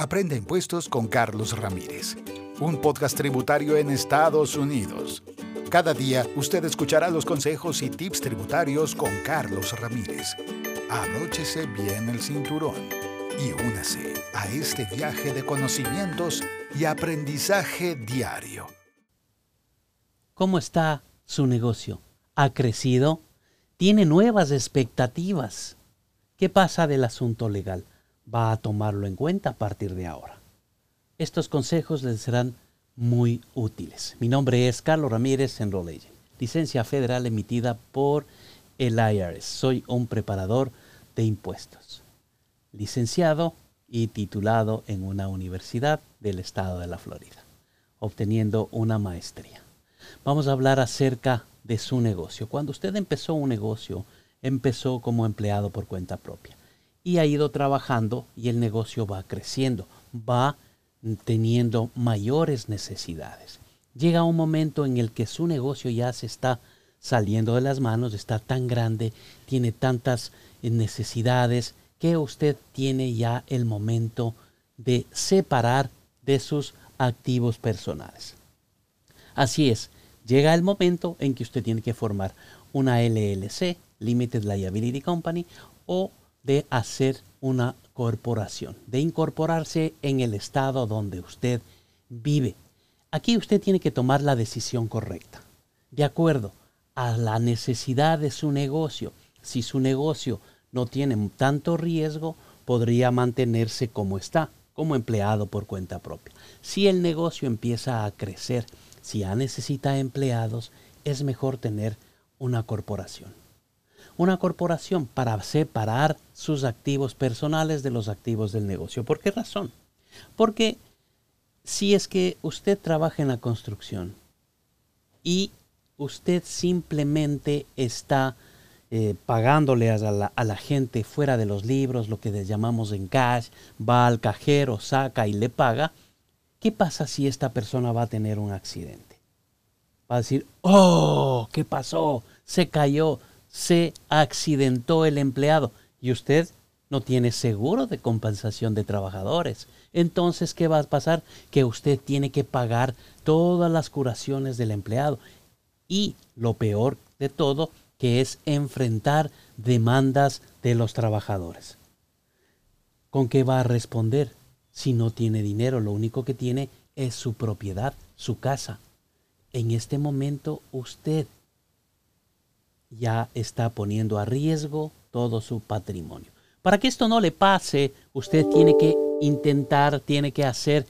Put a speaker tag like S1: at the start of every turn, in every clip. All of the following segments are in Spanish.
S1: Aprende impuestos con Carlos Ramírez, un podcast tributario en Estados Unidos. Cada día usted escuchará los consejos y tips tributarios con Carlos Ramírez. Abróchese bien el cinturón y únase a este viaje de conocimientos y aprendizaje diario.
S2: ¿Cómo está su negocio? ¿Ha crecido? ¿Tiene nuevas expectativas? ¿Qué pasa del asunto legal? ¿Va a tomarlo en cuenta a partir de ahora? Estos consejos les serán muy útiles. Mi nombre es Carlos Ramírez Enroll licencia federal emitida por el IRS. Soy un preparador de impuestos, licenciado y titulado en una universidad del estado de la Florida, obteniendo una maestría. Vamos a hablar acerca de su negocio. Cuando usted empezó un negocio, empezó como empleado por cuenta propia y ha ido trabajando y el negocio va creciendo, va teniendo mayores necesidades. Llega un momento en el que su negocio ya se está saliendo de las manos, está tan grande, tiene tantas necesidades que usted tiene ya el momento de separar de sus activos personales. Así es, llega el momento en que usted tiene que formar una LLC, Limited Liability Company, o de hacer una corporación, de incorporarse en el estado donde usted vive. Aquí usted tiene que tomar la decisión correcta, de acuerdo a la necesidad de su negocio. Si su negocio no tiene tanto riesgo, podría mantenerse como está, como empleado por cuenta propia. Si el negocio empieza a crecer, si ya necesita empleados, es mejor tener una corporación. Una corporación para separar sus activos personales de los activos del negocio. ¿Por qué razón? Porque si es que usted trabaja en la construcción y usted simplemente está eh, pagándole a la, a la, gente fuera de los libros, lo que les llamamos en cash, va al cajero, saca y le paga, ¿qué pasa si esta persona va a tener un accidente? Va a decir, oh, ¿qué pasó? Se cayó, se accidentó el empleado y usted no tiene seguro de compensación de trabajadores. Entonces, ¿qué va a pasar? Que usted tiene que pagar todas las curaciones del empleado. Y lo peor de todo, que es enfrentar demandas de los trabajadores. ¿Con qué va a responder? Si no tiene dinero, lo único que tiene es su propiedad, su casa. En este momento usted ya está poniendo a riesgo todo su patrimonio. Para que esto no le pase, usted tiene que intentar, tiene que hacer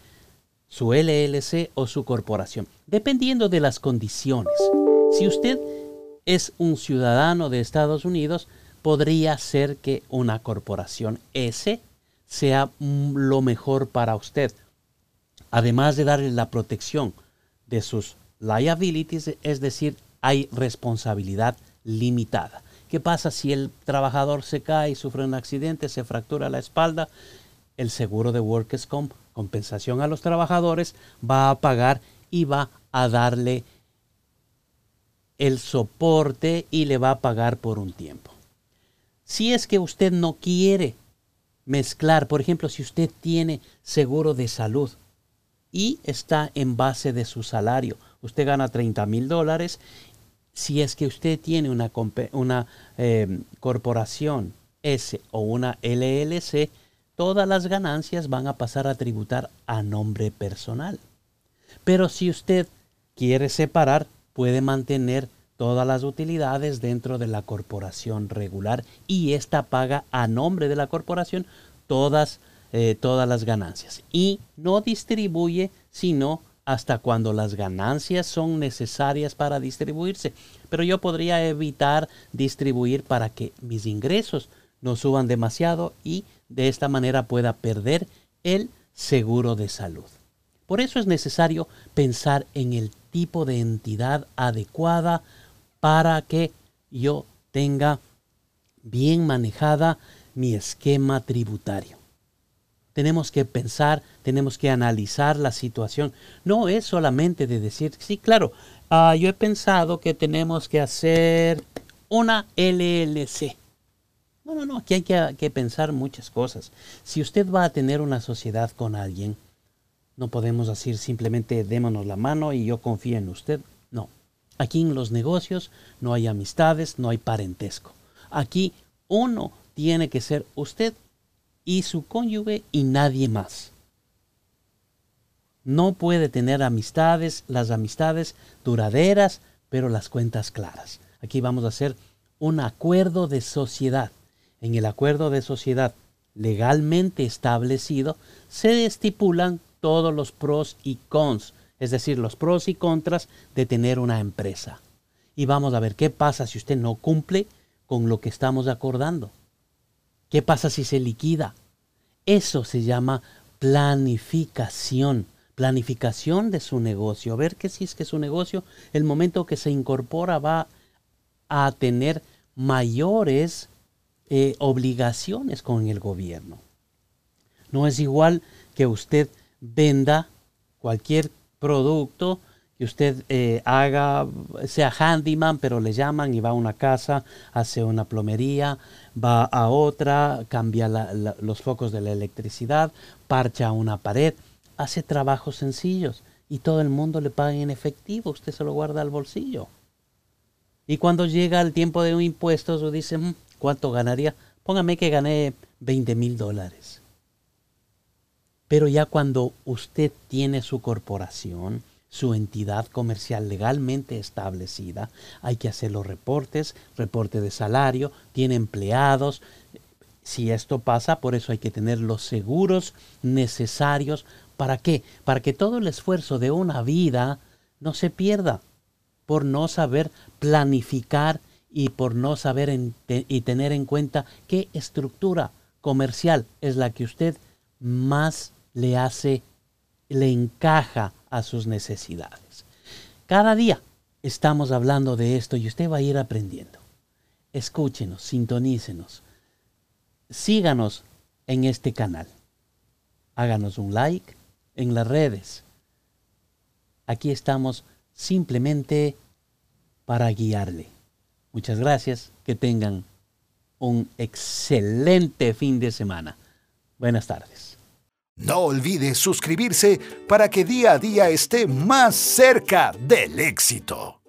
S2: su LLC o su corporación, dependiendo de las condiciones. Si usted es un ciudadano de Estados Unidos, podría ser que una corporación S sea lo mejor para usted. Además de darle la protección de sus liabilities, es decir, hay responsabilidad limitada. ¿Qué pasa si el trabajador se cae, sufre un accidente, se fractura la espalda? El seguro de Workers Comp, compensación a los trabajadores, va a pagar y va a darle el soporte y le va a pagar por un tiempo. Si es que usted no quiere mezclar, por ejemplo, si usted tiene seguro de salud y está en base de su salario, usted gana 30 mil dólares si es que usted tiene una, em, corporación S o una LLC, todas las ganancias van a pasar a tributar a nombre personal. Pero si usted quiere separar, puede mantener todas las utilidades dentro de la corporación regular y esta paga a nombre de la corporación todas, eh, todas las ganancias y no distribuye sino hasta cuando las ganancias son necesarias para distribuirse. Pero yo podría evitar distribuir para que mis ingresos no suban demasiado y de esta manera pueda perder el seguro de salud. Por eso es necesario pensar en el tipo de entidad adecuada para que yo tenga bien manejada mi esquema tributario tenemos que pensar, tenemos que analizar la situación. No es solamente de decir, sí, claro, ah, yo he pensado que tenemos que hacer una LLC. No, no, no, aquí hay que, que pensar muchas cosas. Si usted va a tener una sociedad con alguien, no podemos decir simplemente démonos la mano y yo confío en usted. No. Aquí en los negocios no hay amistades, no hay parentesco. Aquí uno tiene que ser usted y su cónyuge y nadie más. No puede tener amistades, las amistades duraderas, pero las cuentas claras. Aquí vamos a hacer un acuerdo de sociedad. En el acuerdo de sociedad legalmente establecido se estipulan todos los pros y cons, es decir, los pros y contras de tener una empresa. Y vamos a ver qué pasa si usted no cumple con lo que estamos acordando. ¿Qué pasa si se liquida? Eso se llama planificación, planificación de su negocio. Ver que si es que su negocio, el momento que se incorpora, va a tener mayores eh, obligaciones con el gobierno. No es igual que usted venda cualquier producto que usted eh, haga, sea handyman, pero le llaman y va a una casa, hace una plomería, va a otra, cambia los focos de la electricidad, parcha una pared, hace trabajos sencillos y todo el mundo le paga en efectivo, usted se lo guarda al bolsillo. Y cuando llega el tiempo de un impuesto, dice, mm, ¿cuánto ganaría? Póngame que gané 20 mil dólares. Pero ya cuando usted tiene su corporación, su entidad comercial legalmente establecida, hay que hacer los reportes, reporte de salario, tiene empleados. Si esto pasa, por eso hay que tener los seguros necesarios. ¿Para qué? Para que todo el esfuerzo de una vida no se pierda por no saber planificar y por no saber y tener en cuenta qué estructura comercial es la que usted más le hace, le encaja a sus necesidades. Cada día estamos hablando de esto y usted va a ir aprendiendo. Escúchenos, sintonícenos, síganos en este canal. Háganos un like en las redes. Aquí estamos simplemente para guiarle. Muchas gracias, que tengan un excelente fin de semana. Buenas tardes.
S1: No olvide suscribirse para que día a día esté más cerca del éxito.